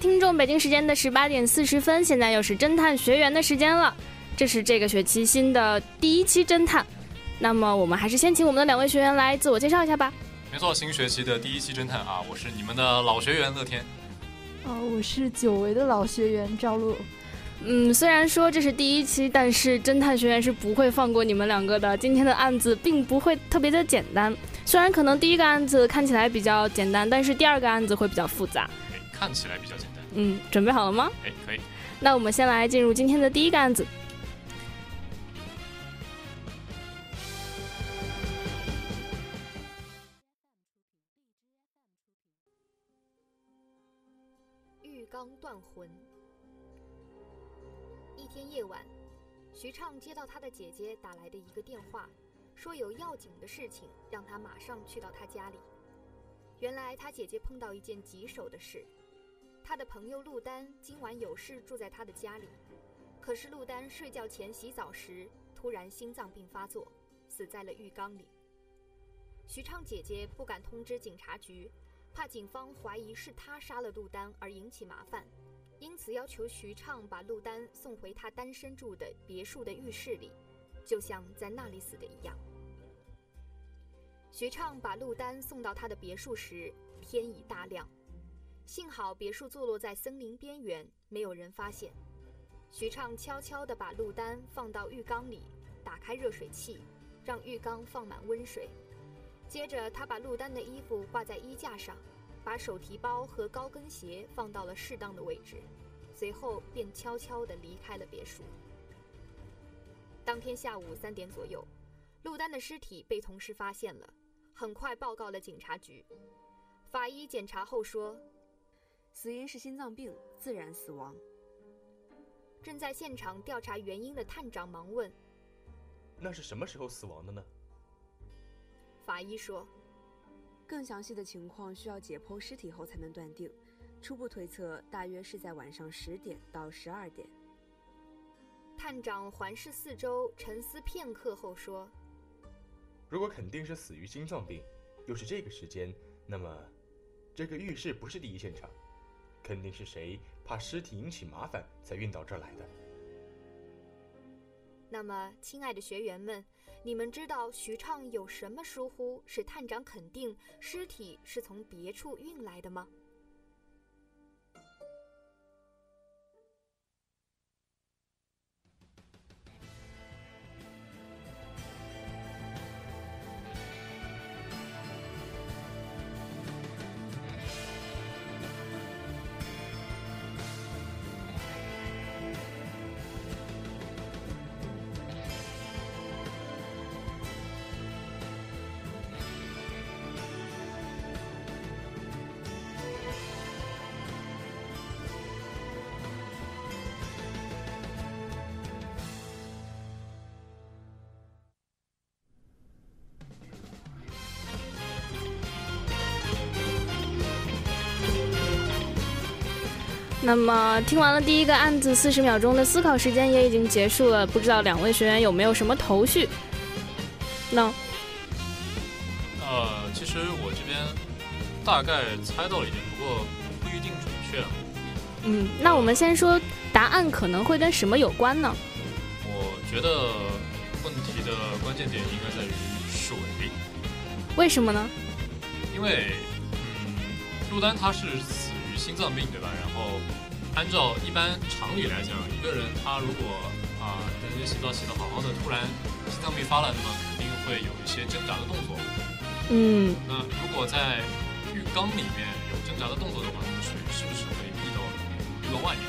听众，北京时间的十八点四十分，现在又是侦探学员的时间了。这是这个学期新的第一期侦探。那么，我们还是先请我们的两位学员来自我介绍一下吧。没错，新学期的第一期侦探啊，我是你们的老学员乐天。哦，我是久违的老学员赵露。嗯，虽然说这是第一期，但是侦探学员是不会放过你们两个的。今天的案子并不会特别的简单，虽然可能第一个案子看起来比较简单，但是第二个案子会比较复杂。看起来比较简单。嗯，准备好了吗？哎，可以。那我们先来进入今天的第一个案子。浴缸断魂。一天夜晚，徐畅接到他的姐姐打来的一个电话，说有要紧的事情，让他马上去到他家里。原来他姐姐碰到一件棘手的事。他的朋友陆丹今晚有事住在他的家里，可是陆丹睡觉前洗澡时突然心脏病发作，死在了浴缸里。徐畅姐姐不敢通知警察局，怕警方怀疑是他杀了陆丹而引起麻烦，因此要求徐畅把陆丹送回他单身住的别墅的浴室里，就像在那里死的一样。徐畅把陆丹送到他的别墅时，天已大亮。幸好别墅坐落在森林边缘，没有人发现。徐畅悄悄地把陆丹放到浴缸里，打开热水器，让浴缸放满温水。接着，他把陆丹的衣服挂在衣架上，把手提包和高跟鞋放到了适当的位置，随后便悄悄地离开了别墅。当天下午三点左右，陆丹的尸体被同事发现了，很快报告了警察局。法医检查后说。死因是心脏病，自然死亡。正在现场调查原因的探长忙问：“那是什么时候死亡的呢？”法医说：“更详细的情况需要解剖尸体后才能断定，初步推测大约是在晚上十点到十二点。”探长环视四周，沉思片刻后说：“如果肯定是死于心脏病，又是这个时间，那么这个浴室不是第一现场。”肯定是谁怕尸体引起麻烦才运到这儿来的。那么，亲爱的学员们，你们知道徐畅有什么疏忽，使探长肯定尸体是从别处运来的吗？那么听完了第一个案子，四十秒钟的思考时间也已经结束了。不知道两位学员有没有什么头绪？那，呃，其实我这边大概猜到了一点，不过不一定准确。嗯，那我们先说答案可能会跟什么有关呢？我觉得问题的关键点应该在于水。为什么呢？因为，嗯，陆丹他是死于。心脏病对吧？然后按照一般常理来讲，一个人他如果啊在那洗澡洗的好好的，突然心脏病发了，那么肯定会有一些挣扎的动作。嗯，那如果在浴缸里面有挣扎的动作的话，那么水是不是会溢到浴缸外面？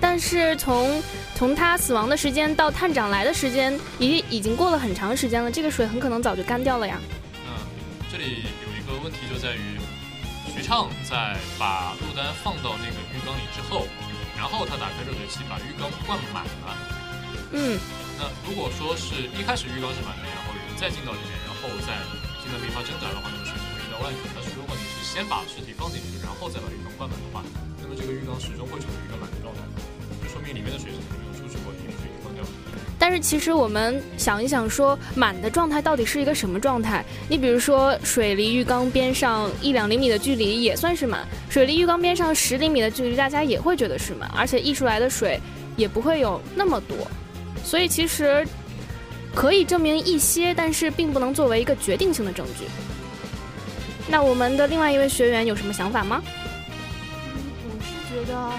但是从从他死亡的时间到探长来的时间，已已经过了很长时间了，这个水很可能早就干掉了呀。那这里有一个问题就在于，徐畅在把陆丹放到那个浴缸里之后，然后他打开热水器把浴缸灌满了。嗯，那如果说是一开始浴缸是满的，然后人再进到里面，然后再进到没法挣扎的话，那么水就会溢到外面。但是如果你是先把尸体放进去，然后再把浴缸灌满的话，那么这个浴缸始终会处于一个满的状态，就说明里面的水是没有出去过，因为水已经放掉了。但是其实我们想一想说，满的状态到底是一个什么状态？你比如说，水离浴缸边上一两厘米的距离也算是满，水离浴缸边上十厘米的距离，大家也会觉得是满，而且溢出来的水也不会有那么多。所以其实可以证明一些，但是并不能作为一个决定性的证据。那我们的另外一位学员有什么想法吗？我是觉得，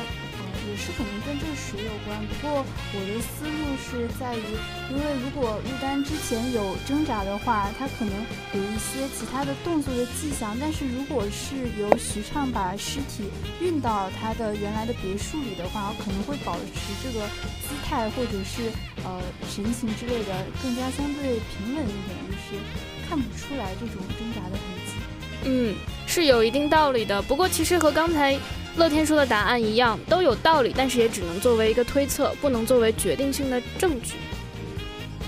是可能跟这个水有关。不过我的思路是在于，因为如果陆丹之前有挣扎的话，他可能有一些其他的动作的迹象。但是如果是由徐畅把尸体运到他的原来的别墅里的话，可能会保持这个姿态或者是呃神情之类的更加相对平稳一点，就是看不出来这种挣扎的痕迹。嗯，是有一定道理的。不过其实和刚才乐天说的答案一样，都有道理，但是也只能作为一个推测，不能作为决定性的证据。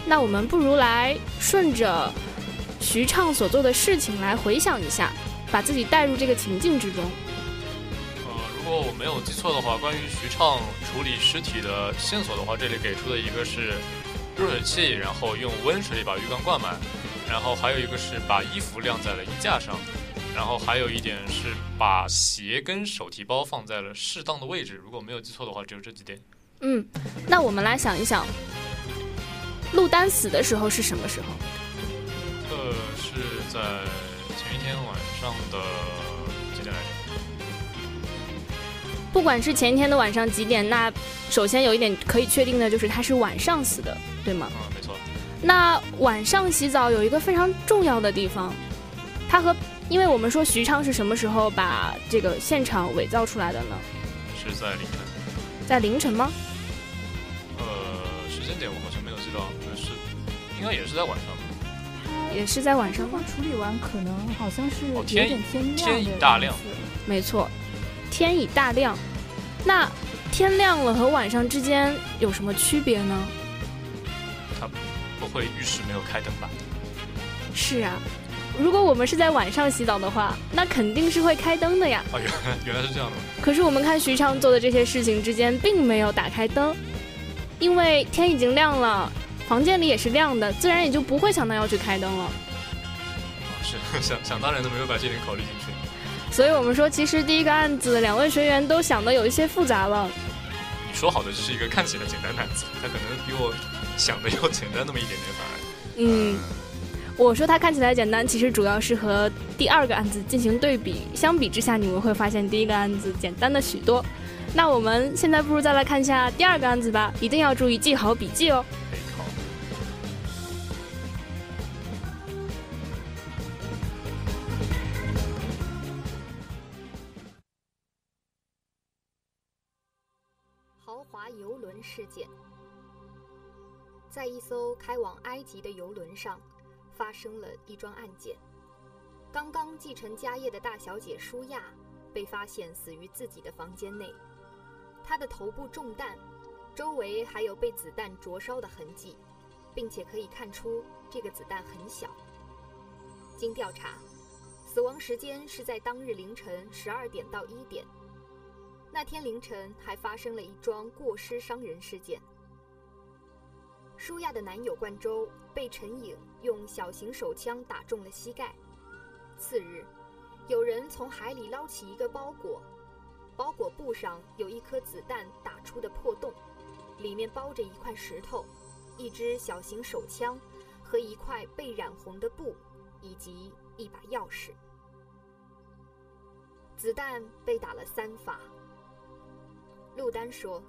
那我们不如来顺着徐畅所做的事情来回想一下，把自己带入这个情境之中。呃，如果我没有记错的话，关于徐畅处理尸体的线索的话，这里给出的一个是热水器，然后用温水把浴缸灌满，然后还有一个是把衣服晾在了衣架上，然后还有一点是把鞋跟手提包放在了适当的位置。如果没有记错的话，只有这几点。嗯，那我们来想一想，陆丹死的时候是什么时候？呃，是在前一天晚上的几点来着？不管是前一天的晚上几点，那首先有一点可以确定的就是他是晚上死的，对吗？嗯，没错。那晚上洗澡有一个非常重要的地方，它和因为我们说徐昌是什么时候把这个现场伪造出来的呢？是在凌晨。在凌晨吗？呃，时间点我好像没有记到，但是应该也是在晚上吧。也是在晚上吗？处理完可能好像是有点天亮天已大亮没错，天已大亮。那天亮了和晚上之间有什么区别呢？他不会浴室没有开灯吧？是啊，如果我们是在晚上洗澡的话，那肯定是会开灯的呀。哦，原 来原来是这样的。可是我们看徐畅做的这些事情之间并没有打开灯，因为天已经亮了，房间里也是亮的，自然也就不会想到要去开灯了。哦，是 想想当然的没有把这点考虑进去。所以我们说，其实第一个案子两位学员都想的有一些复杂了。你说好的这是一个看起来简单的案子，他可能比我想的要简单那么一点点反而。嗯，我说它看起来简单，其实主要是和第二个案子进行对比，相比之下，你们会发现第一个案子简单的许多。那我们现在不如再来看一下第二个案子吧，一定要注意记好笔记哦。豪华游轮事件，在一艘开往埃及的游轮上，发生了一桩案件。刚刚继承家业的大小姐舒亚被发现死于自己的房间内，她的头部中弹，周围还有被子弹灼烧的痕迹，并且可以看出这个子弹很小。经调查，死亡时间是在当日凌晨十二点到一点。那天凌晨还发生了一桩过失伤人事件。舒亚的男友冠周被陈颖用小型手枪打中了膝盖。次日，有人从海里捞起一个包裹，包裹布上有一颗子弹打出的破洞，里面包着一块石头、一支小型手枪和一块被染红的布，以及一把钥匙。子弹被打了三发。陆丹说：“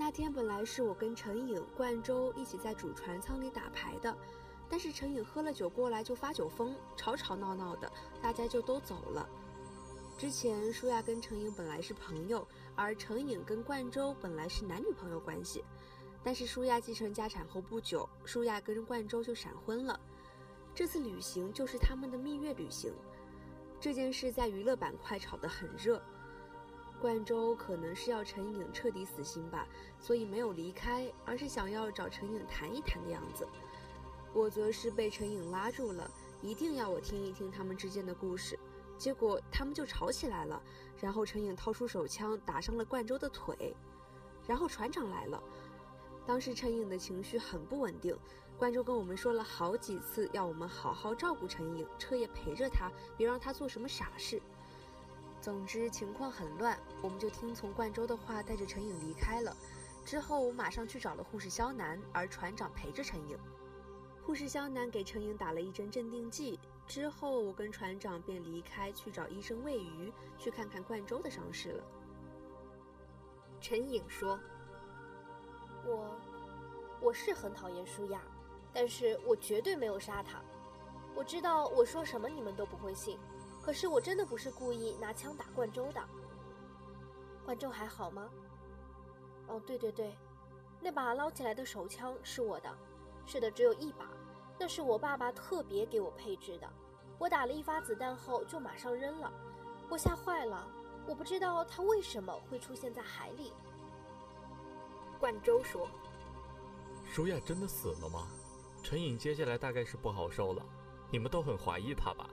那天本来是我跟陈颖、冠周一起在主船舱里打牌的，但是陈颖喝了酒过来就发酒疯，吵吵闹闹的，大家就都走了。之前舒亚跟陈颖本来是朋友，而陈颖跟冠周本来是男女朋友关系。但是舒亚继承家产后不久，舒亚跟冠周就闪婚了。这次旅行就是他们的蜜月旅行。这件事在娱乐板块炒得很热。冠周可能是要陈颖彻底死心吧，所以没有离开，而是想要找陈颖谈一谈的样子。我则是被陈颖拉住了，一定要我听一听他们之间的故事。结果他们就吵起来了，然后陈颖掏出手枪打伤了冠周的腿，然后船长来了。当时陈颖的情绪很不稳定，冠周跟我们说了好几次，要我们好好照顾陈颖，彻夜陪着她，别让她做什么傻事。总之情况很乱，我们就听从冠周的话，带着陈颖离开了。之后我马上去找了护士肖楠，而船长陪着陈颖。护士肖楠给陈颖打了一针镇定剂，之后我跟船长便离开去找医生喂鱼，去看看冠周的伤势了。陈颖说。我，我是很讨厌舒亚，但是我绝对没有杀他。我知道我说什么你们都不会信，可是我真的不是故意拿枪打冠周的。冠周还好吗？哦，对对对，那把捞起来的手枪是我的，是的，只有一把，那是我爸爸特别给我配置的。我打了一发子弹后就马上扔了，我吓坏了，我不知道他为什么会出现在海里。冠周说：“舒雅真的死了吗？陈颖接下来大概是不好受了，你们都很怀疑他吧？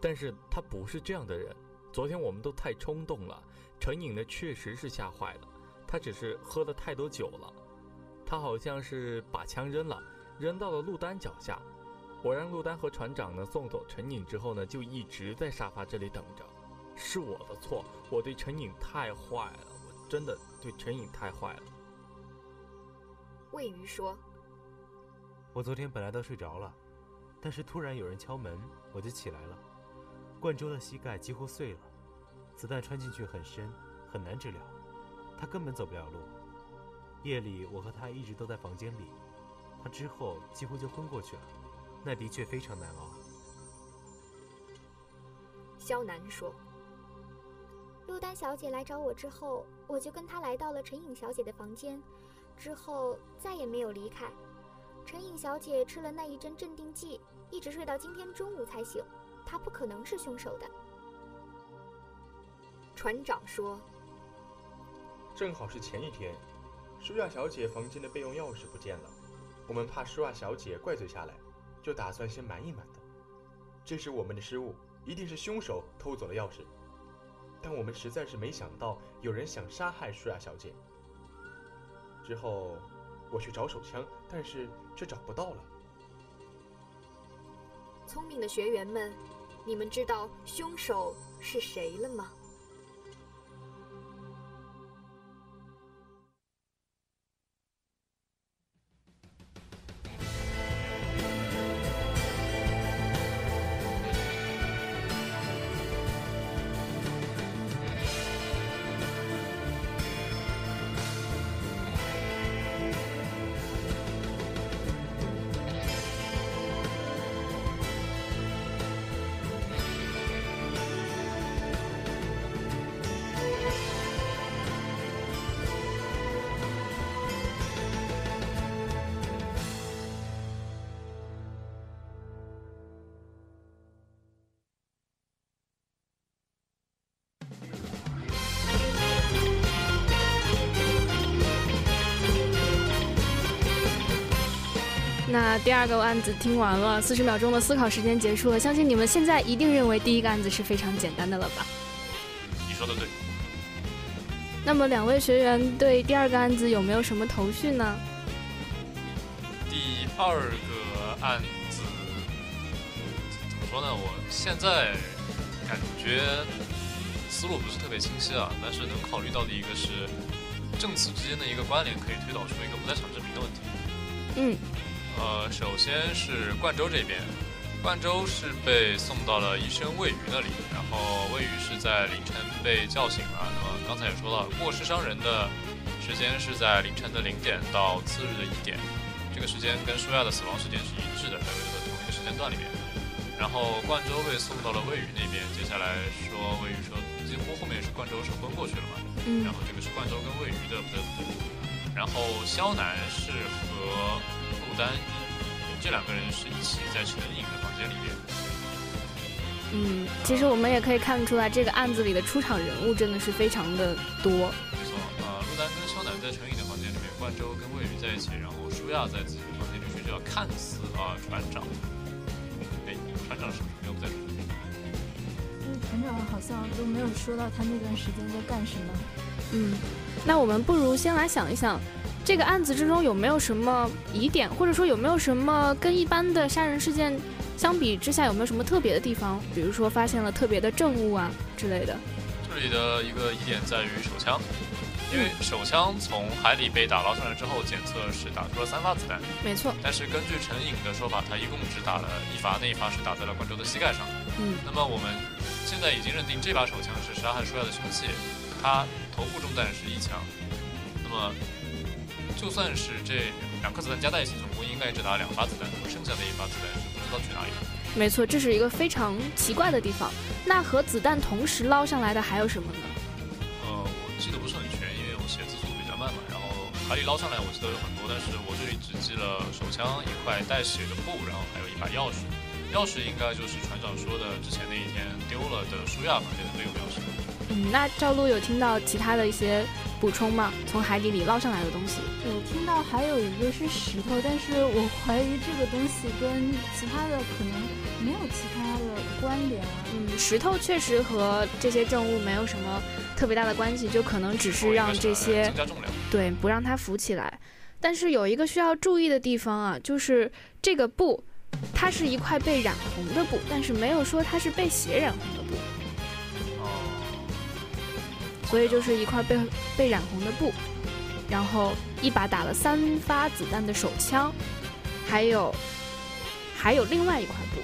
但是他不是这样的人。昨天我们都太冲动了，陈颖呢确实是吓坏了，他只是喝了太多酒了。他好像是把枪扔了，扔到了陆丹脚下。我让陆丹和船长呢送走陈颖之后呢，就一直在沙发这里等着。是我的错，我对陈颖太坏了，我真的对陈颖太坏了。”魏瑜说：“我昨天本来都睡着了，但是突然有人敲门，我就起来了。冠周的膝盖几乎碎了，子弹穿进去很深，很难治疗，他根本走不了路。夜里我和他一直都在房间里，他之后几乎就昏过去了，那的确非常难熬。”肖楠说：“陆丹小姐来找我之后，我就跟她来到了陈颖小姐的房间。”之后再也没有离开。陈颖小姐吃了那一针镇定剂，一直睡到今天中午才醒。她不可能是凶手的。船长说：“正好是前一天，舒亚小姐房间的备用钥匙不见了，我们怕舒亚小姐怪罪下来，就打算先瞒一瞒的。这是我们的失误，一定是凶手偷走了钥匙。但我们实在是没想到有人想杀害舒亚小姐。”之后，我去找手枪，但是却找不到了。聪明的学员们，你们知道凶手是谁了吗？那第二个案子听完了，四十秒钟的思考时间结束了。相信你们现在一定认为第一个案子是非常简单的了吧？你说的对。那么两位学员对第二个案子有没有什么头绪呢？第二个案子怎么说呢？我现在感觉思路不是特别清晰啊，但是能考虑到的一个是证词之间的一个关联，可以推导出一个不在场证明的问题。嗯。呃，首先是冠州这边，冠州是被送到了医生魏瑜那里，然后魏瑜是在凌晨被叫醒了。那么刚才也说了，过失伤人的时间是在凌晨的零点到次日的一点，这个时间跟舒亚的死亡时间是一致的，在同一个时间段里面。然后冠州被送到了魏宇那边，接下来说魏宇说几乎后面是冠州是昏过去了嘛，嗯然后这个是冠州跟魏宇的不对不对，然后肖南是和陆丹这两个人是一起在陈颖的房间里面。嗯，其实我们也可以看出来，这个案子里的出场人物真的是非常的多。没错，呃，陆丹跟肖楠在陈颖的房间里面，冠州跟魏宇在一起，然后舒亚在自己的房间里睡觉，看似啊、船长，哎，船长是不是没有在这里？嗯，船长好像都没有说到他那段时间在干什么。嗯，那我们不如先来想一想，这个案子之中有没有什么疑点，或者说有没有什么跟一般的杀人事件相比之下有没有什么特别的地方？比如说发现了特别的证物啊之类的。这里的一个疑点在于手枪，因为手枪从海里被打捞上来之后，检测是打出了三发子弹，没错。但是根据陈颖的说法，他一共只打了一发，那一发是打在了冠州的膝盖上。嗯，那么我们现在已经认定这把手枪是杀害舒亚的凶器，他头部中弹是一枪，那么就算是这两颗子弹加在一起，总共应该只打了两发子弹，那么剩下的一发子弹是不知道去哪里了。没错，这是一个非常奇怪的地方。那和子弹同时捞上来的还有什么呢？呃，我记得不是很全，因为我写字速度比较慢嘛。然后海里捞上来我记得有很多，但是我这里只记了手枪一块带血的布，然后还有一把钥匙。钥匙应该就是船长说的之前那一天丢了的书亚房间的备用钥匙。嗯，那赵露有听到其他的一些补充吗？从海底里捞上来的东西？我听到还有一个是石头，但是我怀疑这个东西跟其他的可能没有其他的关联啊。嗯，石头确实和这些证物没有什么特别大的关系，就可能只是让这些增加重量，对，不让它浮起来。但是有一个需要注意的地方啊，就是这个布，它是一块被染红的布，但是没有说它是被血染红的布。所以就是一块被被染红的布，然后一把打了三发子弹的手枪，还有还有另外一块布，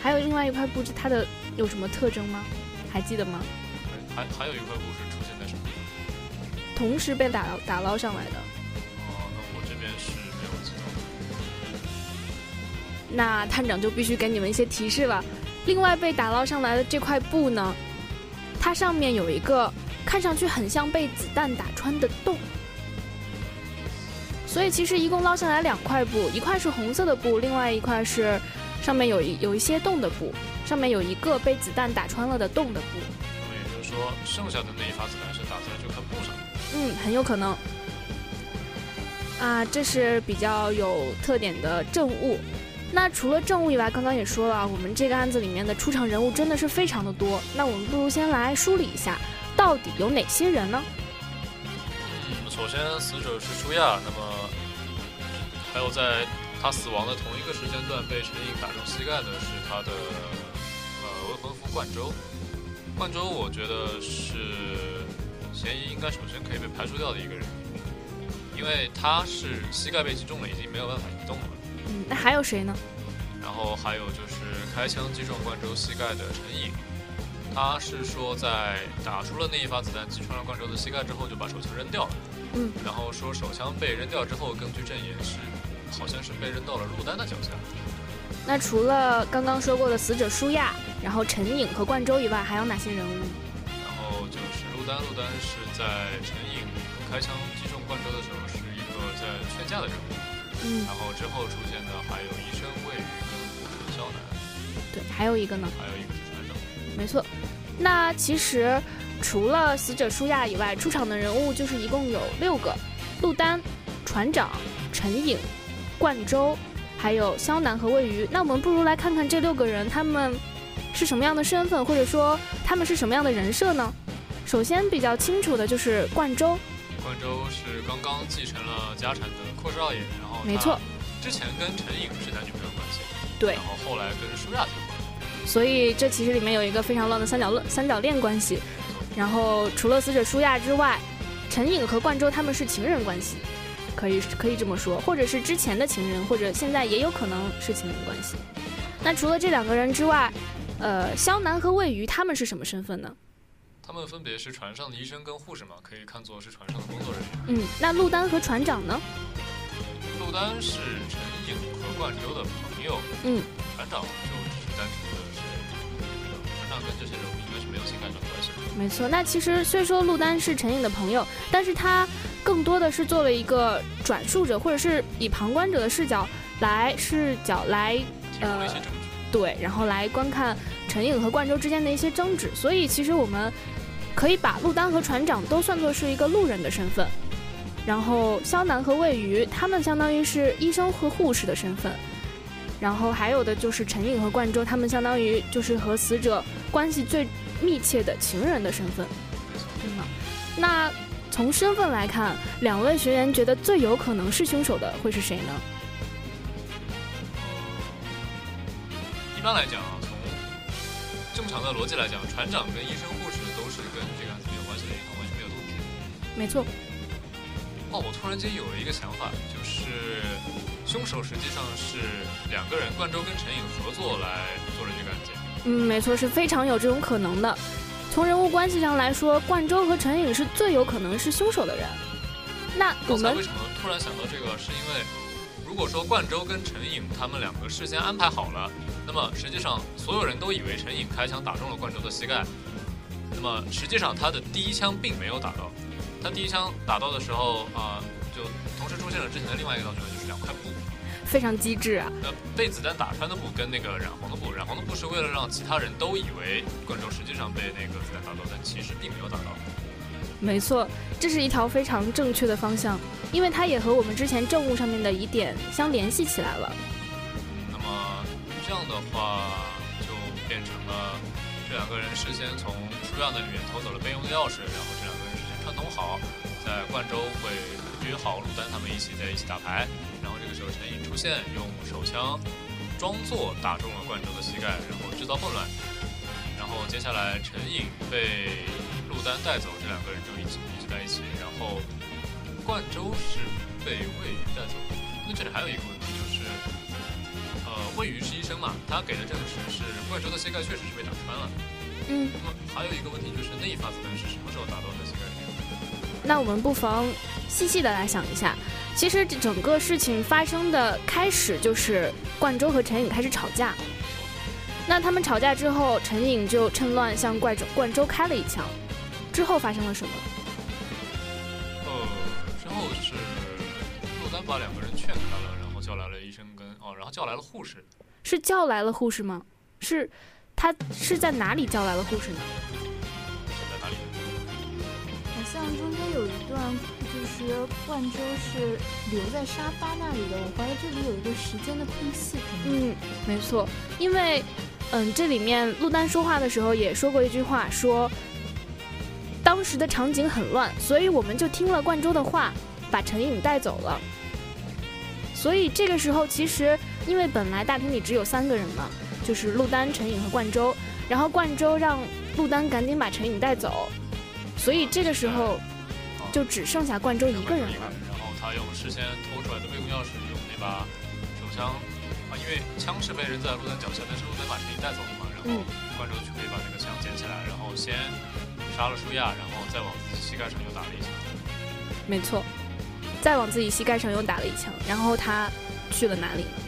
还有另外一块布，是它的有什么特征吗？还记得吗？还还有一块布是出现在什么地方？同时被打打捞上来的。哦，那我这边是没有记到。那探长就必须给你们一些提示了。另外被打捞上来的这块布呢，它上面有一个看上去很像被子弹打穿的洞。所以其实一共捞下来两块布，一块是红色的布，另外一块是上面有一有一些洞的布，上面有一个被子弹打穿了的洞的布。那么也就是说，剩下的那一发子弹是打在这块布上。嗯，很有可能。啊，这是比较有特点的证物。那除了证物以外，刚刚也说了，我们这个案子里面的出场人物真的是非常的多。那我们不如先来梳理一下，到底有哪些人呢？嗯，首先死者是舒亚，那么还有在他死亡的同一个时间段被陈颖打中膝盖的是他的呃未婚夫冠州。冠州我觉得是嫌疑应该首先可以被排除掉的一个人，因为他是膝盖被击中了，已经没有办法移动了。嗯，那还有谁呢？然后还有就是开枪击中冠州膝盖的陈颖，他是说在打出了那一发子弹击穿了冠州的膝盖之后，就把手枪扔掉了。嗯，然后说手枪被扔掉之后，根据证言是好像是被扔到了陆丹的脚下。那除了刚刚说过的死者舒亚，然后陈颖和冠州以外，还有哪些人物？然后就是陆丹，陆丹是在陈颖开枪击中冠州的时候是一个在劝架的人物。嗯，然后之后出现的还有医生魏宇跟肖楠。对，还有一个呢？还有一个是船长。没错。那其实除了死者舒亚以外，出场的人物就是一共有六个：陆丹、船长、陈颖、冠州，还有肖楠和魏瑜。那我们不如来看看这六个人他们是什么样的身份，或者说他们是什么样的人设呢？首先比较清楚的就是冠州。冠州是刚刚继承了家产的阔少爷，然后没错，之前跟陈颖是男女朋友关系，对，然后后来跟舒亚结婚，所以这其实里面有一个非常乱的三角论三角恋关系。然后除了死者舒亚之外，陈颖和冠州他们是情人关系，可以可以这么说，或者是之前的情人，或者现在也有可能是情人关系。那除了这两个人之外，呃，肖楠和魏瑜他们是什么身份呢？他们分别是船上的医生跟护士嘛，可以看作是船上的工作人员。嗯，那陆丹和船长呢？陆丹是陈颖和冠州的朋友，嗯，船长就只是单纯的是，船长跟这些人物应该是没有情感上的关系的。没错，那其实虽说陆丹是陈颖的朋友，但是他更多的是作为一个转述者，或者是以旁观者的视角来视角来呃对，然后来观看陈颖和冠州之间的一些争执。所以其实我们可以把陆丹和船长都算作是一个路人的身份，然后肖楠和魏瑜他们相当于是医生和护士的身份，然后还有的就是陈颖和冠州，他们相当于就是和死者关系最密切的情人的身份。真的，那从身份来看，两位学员觉得最有可能是凶手的会是谁呢？一般来讲啊，从正常的逻辑来讲，船长跟医生、护士都是跟这个案子没有关系的，完全没有动机。没错。哦，我突然间有了一个想法，就是凶手实际上是两个人，冠州跟陈颖合作来做了这个案件。嗯，没错，是非常有这种可能的。从人物关系上来说，冠州和陈颖是最有可能是凶手的人。那我们为什么突然想到这个？是因为如果说冠州跟陈颖他们两个事先安排好了，那么实际上所有人都以为陈颖开枪打中了冠州的膝盖，那么实际上他的第一枪并没有打到。他第一枪打到的时候啊，就同时出现了之前的另外一个道具，就是两块布，非常机智啊。呃，被子弹打穿的布跟那个染红的布，染红的布是为了让其他人都以为观众实际上被那个子弹打到，但其实并没有打到。没错，这是一条非常正确的方向，因为它也和我们之前证物上面的疑点相联系起来了。那么这样的话，就变成了这两个人事先从书院的里面偷走了备用的钥匙，然后这两串通好，在冠州会约好陆丹他们一起在一起打牌，然后这个时候陈颖出现，用手枪装作打中了冠州的膝盖，然后制造混乱，然后接下来陈颖被陆丹带走，这两个人就一起一直在一起，然后冠州是被魏瑜带走。那这里还有一个问题就是，呃，魏瑜是医生嘛，他给的证实是冠州的膝盖确实是被打穿了。嗯。那么还有一个问题就是那一发子弹是什么时候打到的膝盖？那我们不妨细细的来想一下，其实这整个事情发生的开始就是冠周和陈颖开始吵架。那他们吵架之后，陈颖就趁乱向冠周冠周开了一枪。之后发生了什么？呃，之后是陆丹把两个人劝开了，然后叫来了医生跟哦，然后叫来了护士。是叫来了护士吗？是，他是在哪里叫来了护士呢？像中间有一段，就是冠州是留在沙发那里的。我怀疑这里有一个时间的空隙。嗯，没错，因为，嗯，这里面陆丹说话的时候也说过一句话，说当时的场景很乱，所以我们就听了冠州的话，把陈颖带走了。所以这个时候，其实因为本来大厅里只有三个人嘛，就是陆丹、陈颖和冠州，然后冠州让陆丹赶紧把陈颖带走。所以这个时候，就只剩下冠周一个人了。然后他用事先偷出来的备用钥匙，用那把手枪啊，因为枪是被扔在路灯脚下，但是路灯把陈颖带走了嘛。然后冠周就可以把那个枪捡起来，然后先杀了舒亚，然后再往自己膝盖上又打了一枪。没错，再往自己膝盖上又打了一枪。然后他去了哪里呢？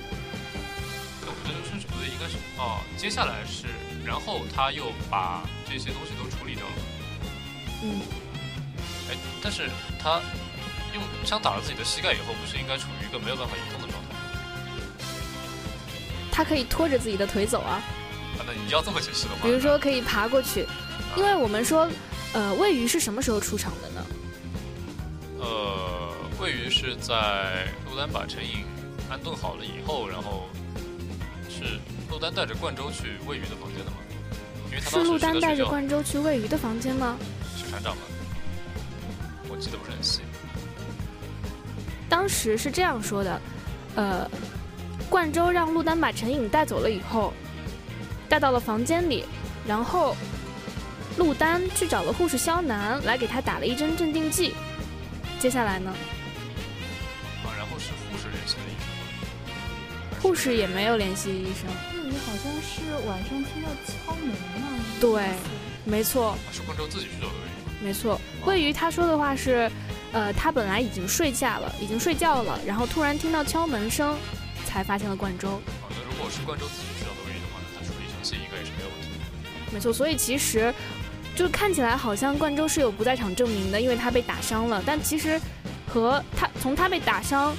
我觉得顺序不对，应该是哦，接下来是，然后他又把这些东西都。嗯，哎，但是他用枪打了自己的膝盖以后，不是应该处于一个没有办法移动的状态？他可以拖着自己的腿走啊。啊，那你要这么解释的话，比如说可以爬过去，因为我们说，呃，魏瑜是什么时候出场的呢？呃，魏瑜是在陆丹把陈颖安顿好了以后，然后是陆丹带着冠州去魏瑜的房间的吗？因为他是陆丹带着冠州去魏瑜的房间吗？船长吗？我记得不是很细。当时是这样说的，呃，冠州让陆丹把陈颖带走了以后，带到了房间里，然后陆丹去找了护士肖楠来给他打了一针镇定剂。接下来呢？啊，然后是护士联系的医生。护士也没有联系医生。那里好像是晚上听到敲门嘛？对，没错。是冠州自己去找的。没错，魏鱼他说的话是，呃，他本来已经睡下了，已经睡觉了，然后突然听到敲门声，才发现了冠州。那如果果是冠州自己去找的原因的话，那他处理生气应该也是没有问题的。没错，所以其实就看起来好像冠州是有不在场证明的，因为他被打伤了。但其实和他从他被打伤，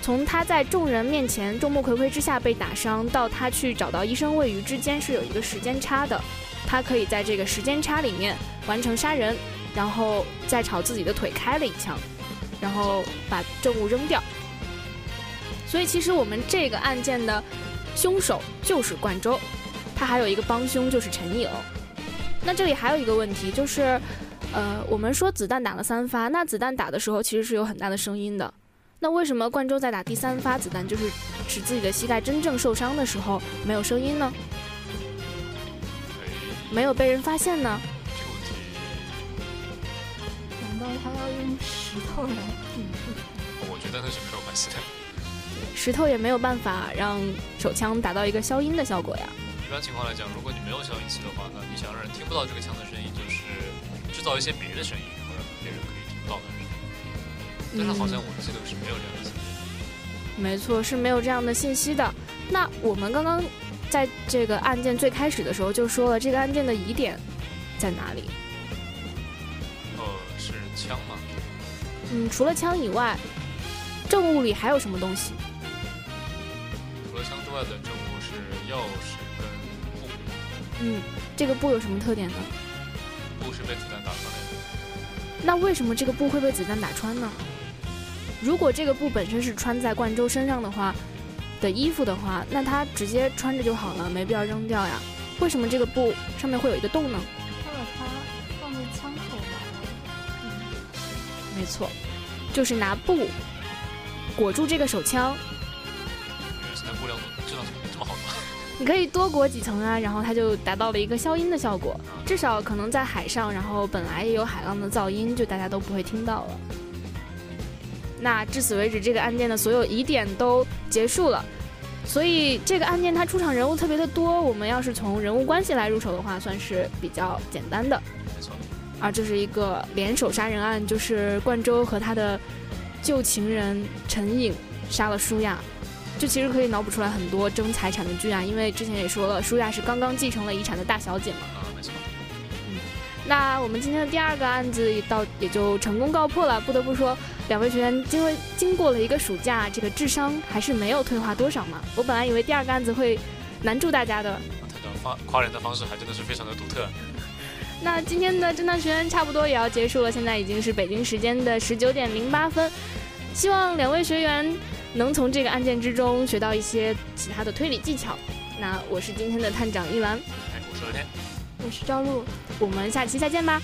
从他在众人面前众目睽睽之下被打伤，到他去找到医生喂鱼之间是有一个时间差的。他可以在这个时间差里面完成杀人，然后再朝自己的腿开了一枪，然后把证物扔掉。所以其实我们这个案件的凶手就是冠州，他还有一个帮凶就是陈颖。那这里还有一个问题就是，呃，我们说子弹打了三发，那子弹打的时候其实是有很大的声音的。那为什么冠州在打第三发子弹，就是使自己的膝盖真正受伤的时候没有声音呢？没有被人发现呢？难道他要用石头来抵住？我觉得那是没有关系的。石头也没有办法让手枪达到一个消音的效果呀。一般情况来讲，如果你没有消音器的话，那你想让人听不到这个枪的声音，就是制造一些别的声音，然后让别人可以听不到的声音。但是好像我记得是没有这样的信息。没错，是没有这样的信息的。那我们刚刚在这个案件最开始的时候就说了，这个案件的疑点在哪里？呃，是枪吗？嗯，除了枪以外，证物里还有什么东西？除了枪之外的证物是钥匙跟布。嗯，这个布有什么特点呢？布是被子弹打穿的。那为什么这个布会被子弹打穿呢？如果这个布本身是穿在冠州身上的话的衣服的话，那他直接穿着就好了，没必要扔掉呀。为什么这个布上面会有一个洞呢？他把它放在枪口吧。嗯，没错，就是拿布裹住这个手枪。原来现在布料质量这么好的。你可以多裹几层啊，然后它就达到了一个消音的效果。至少可能在海上，然后本来也有海浪的噪音，就大家都不会听到了。那至此为止，这个案件的所有疑点都结束了。所以这个案件它出场人物特别的多，我们要是从人物关系来入手的话，算是比较简单的。没错。而这是一个联手杀人案，就是冠州和他的旧情人陈颖杀了舒亚。这其实可以脑补出来很多争财产的剧啊，因为之前也说了，舒亚是刚刚继承了遗产的大小姐嘛。啊，没错。嗯，那我们今天的第二个案子也到也就成功告破了。不得不说，两位学员经过经过了一个暑假，这个智商还是没有退化多少嘛。我本来以为第二个案子会难住大家的。他的发夸人的方式还真的是非常的独特。那今天的侦探学院差不多也要结束了，现在已经是北京时间的十九点零八分。希望两位学员能从这个案件之中学到一些其他的推理技巧。那我是今天的探长一兰，哎，我是乐天，我是赵露，我们下期再见吧。